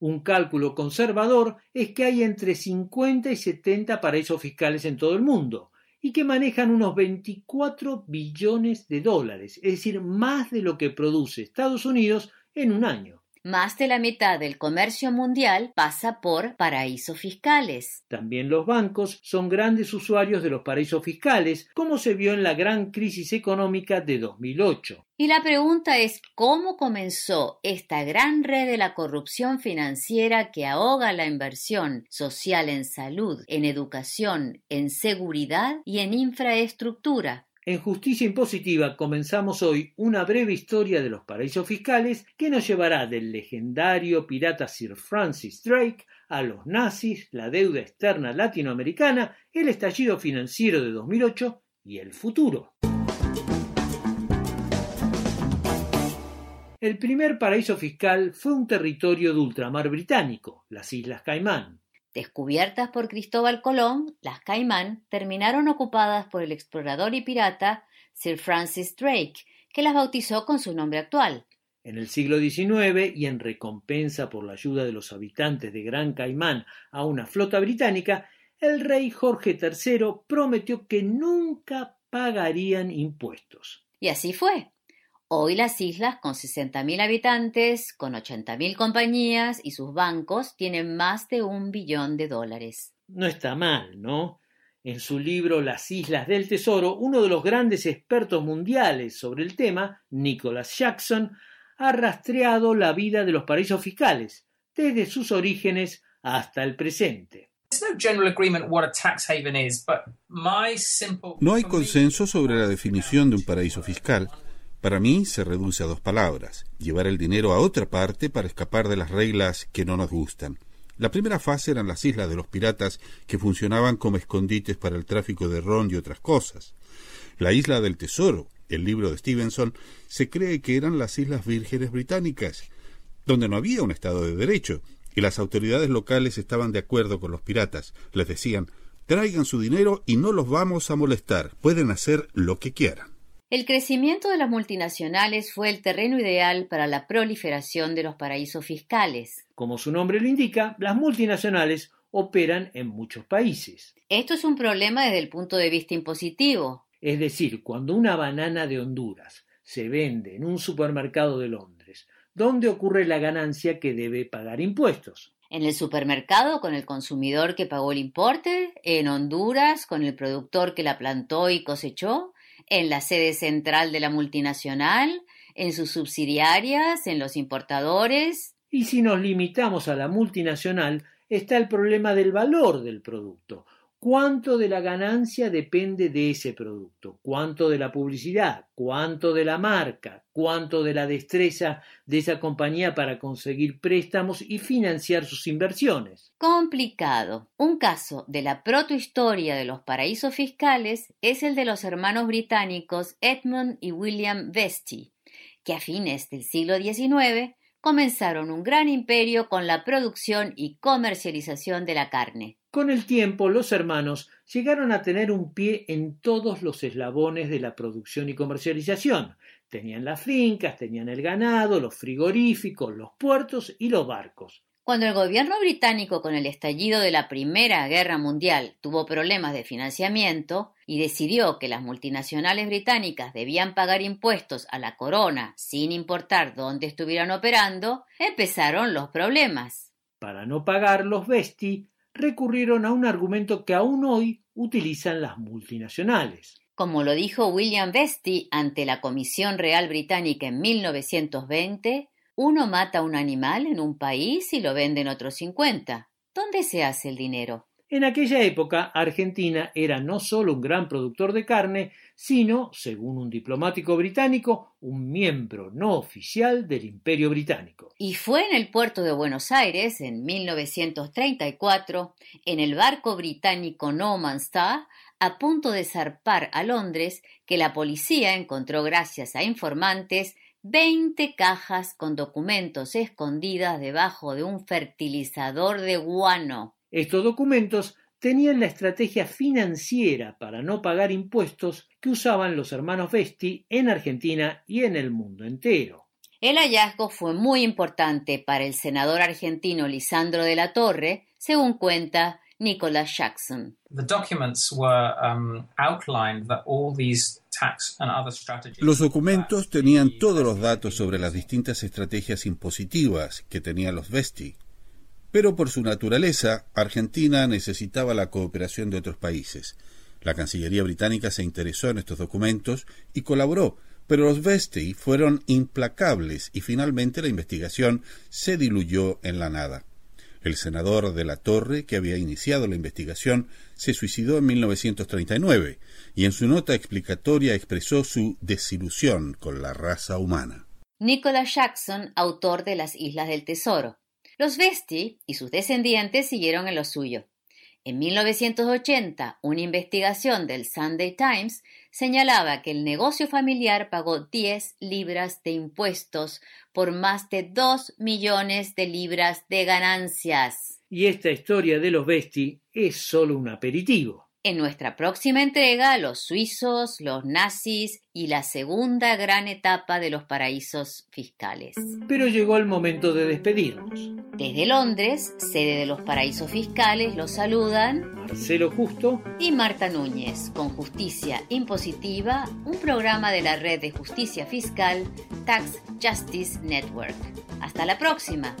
Un cálculo conservador es que hay entre 50 y 70 paraísos fiscales en todo el mundo y que manejan unos 24 billones de dólares, es decir, más de lo que produce Estados Unidos en un año. Más de la mitad del comercio mundial pasa por paraísos fiscales. También los bancos son grandes usuarios de los paraísos fiscales, como se vio en la gran crisis económica de 2008. Y la pregunta es cómo comenzó esta gran red de la corrupción financiera que ahoga la inversión social en salud, en educación, en seguridad y en infraestructura, en Justicia Impositiva comenzamos hoy una breve historia de los paraísos fiscales que nos llevará del legendario pirata Sir Francis Drake a los nazis, la deuda externa latinoamericana, el estallido financiero de 2008 y el futuro. El primer paraíso fiscal fue un territorio de ultramar británico, las Islas Caimán. Descubiertas por Cristóbal Colón, las Caimán terminaron ocupadas por el explorador y pirata Sir Francis Drake, que las bautizó con su nombre actual. En el siglo XIX, y en recompensa por la ayuda de los habitantes de Gran Caimán a una flota británica, el rey Jorge III prometió que nunca pagarían impuestos. Y así fue. Hoy las islas, con 60.000 habitantes, con 80.000 compañías y sus bancos, tienen más de un billón de dólares. No está mal, ¿no? En su libro Las Islas del Tesoro, uno de los grandes expertos mundiales sobre el tema, Nicholas Jackson, ha rastreado la vida de los paraísos fiscales, desde sus orígenes hasta el presente. No hay consenso sobre la definición de un paraíso fiscal, para mí se reduce a dos palabras, llevar el dinero a otra parte para escapar de las reglas que no nos gustan. La primera fase eran las islas de los piratas que funcionaban como escondites para el tráfico de ron y otras cosas. La isla del tesoro, el libro de Stevenson, se cree que eran las Islas Vírgenes Británicas, donde no había un Estado de Derecho, y las autoridades locales estaban de acuerdo con los piratas. Les decían, traigan su dinero y no los vamos a molestar, pueden hacer lo que quieran. El crecimiento de las multinacionales fue el terreno ideal para la proliferación de los paraísos fiscales. Como su nombre lo indica, las multinacionales operan en muchos países. Esto es un problema desde el punto de vista impositivo. Es decir, cuando una banana de Honduras se vende en un supermercado de Londres, ¿dónde ocurre la ganancia que debe pagar impuestos? En el supermercado con el consumidor que pagó el importe, en Honduras con el productor que la plantó y cosechó, en la sede central de la multinacional, en sus subsidiarias, en los importadores. Y si nos limitamos a la multinacional, está el problema del valor del producto cuánto de la ganancia depende de ese producto, cuánto de la publicidad, cuánto de la marca, cuánto de la destreza de esa compañía para conseguir préstamos y financiar sus inversiones. Complicado. Un caso de la protohistoria de los paraísos fiscales es el de los hermanos británicos Edmund y William Vesty, que a fines del siglo XIX comenzaron un gran imperio con la producción y comercialización de la carne. Con el tiempo, los hermanos llegaron a tener un pie en todos los eslabones de la producción y comercialización. Tenían las fincas, tenían el ganado, los frigoríficos, los puertos y los barcos. Cuando el gobierno británico, con el estallido de la Primera Guerra Mundial, tuvo problemas de financiamiento y decidió que las multinacionales británicas debían pagar impuestos a la corona sin importar dónde estuvieran operando, empezaron los problemas. Para no pagar los Vesti, recurrieron a un argumento que aún hoy utilizan las multinacionales. Como lo dijo William Vesty ante la Comisión Real Británica en 1920, uno mata a un animal en un país y lo vende en otros 50. ¿Dónde se hace el dinero? En aquella época, Argentina era no solo un gran productor de carne, sino, según un diplomático británico, un miembro no oficial del Imperio Británico. Y fue en el puerto de Buenos Aires, en 1934, en el barco británico No Man's Star, a punto de zarpar a Londres, que la policía encontró, gracias a informantes, 20 cajas con documentos escondidas debajo de un fertilizador de guano. Estos documentos tenían la estrategia financiera para no pagar impuestos que usaban los hermanos Vesti en Argentina y en el mundo entero. El hallazgo fue muy importante para el senador argentino Lisandro de la Torre, según cuenta Nicholas Jackson. Los documentos tenían todos los datos sobre las distintas estrategias impositivas que tenían los Vesti. Pero por su naturaleza, Argentina necesitaba la cooperación de otros países. La Cancillería británica se interesó en estos documentos y colaboró, pero los Vesti fueron implacables y finalmente la investigación se diluyó en la nada. El senador de la Torre, que había iniciado la investigación, se suicidó en 1939 y en su nota explicatoria expresó su desilusión con la raza humana. Nicholas Jackson, autor de Las Islas del Tesoro. Los Vesti y sus descendientes siguieron en lo suyo. En 1980, una investigación del Sunday Times señalaba que el negocio familiar pagó 10 libras de impuestos por más de 2 millones de libras de ganancias. Y esta historia de los Vesti es solo un aperitivo. En nuestra próxima entrega, los suizos, los nazis y la segunda gran etapa de los paraísos fiscales. Pero llegó el momento de despedirnos. Desde Londres, sede de los paraísos fiscales, los saludan Marcelo Justo y Marta Núñez con Justicia Impositiva, un programa de la Red de Justicia Fiscal Tax Justice Network. Hasta la próxima.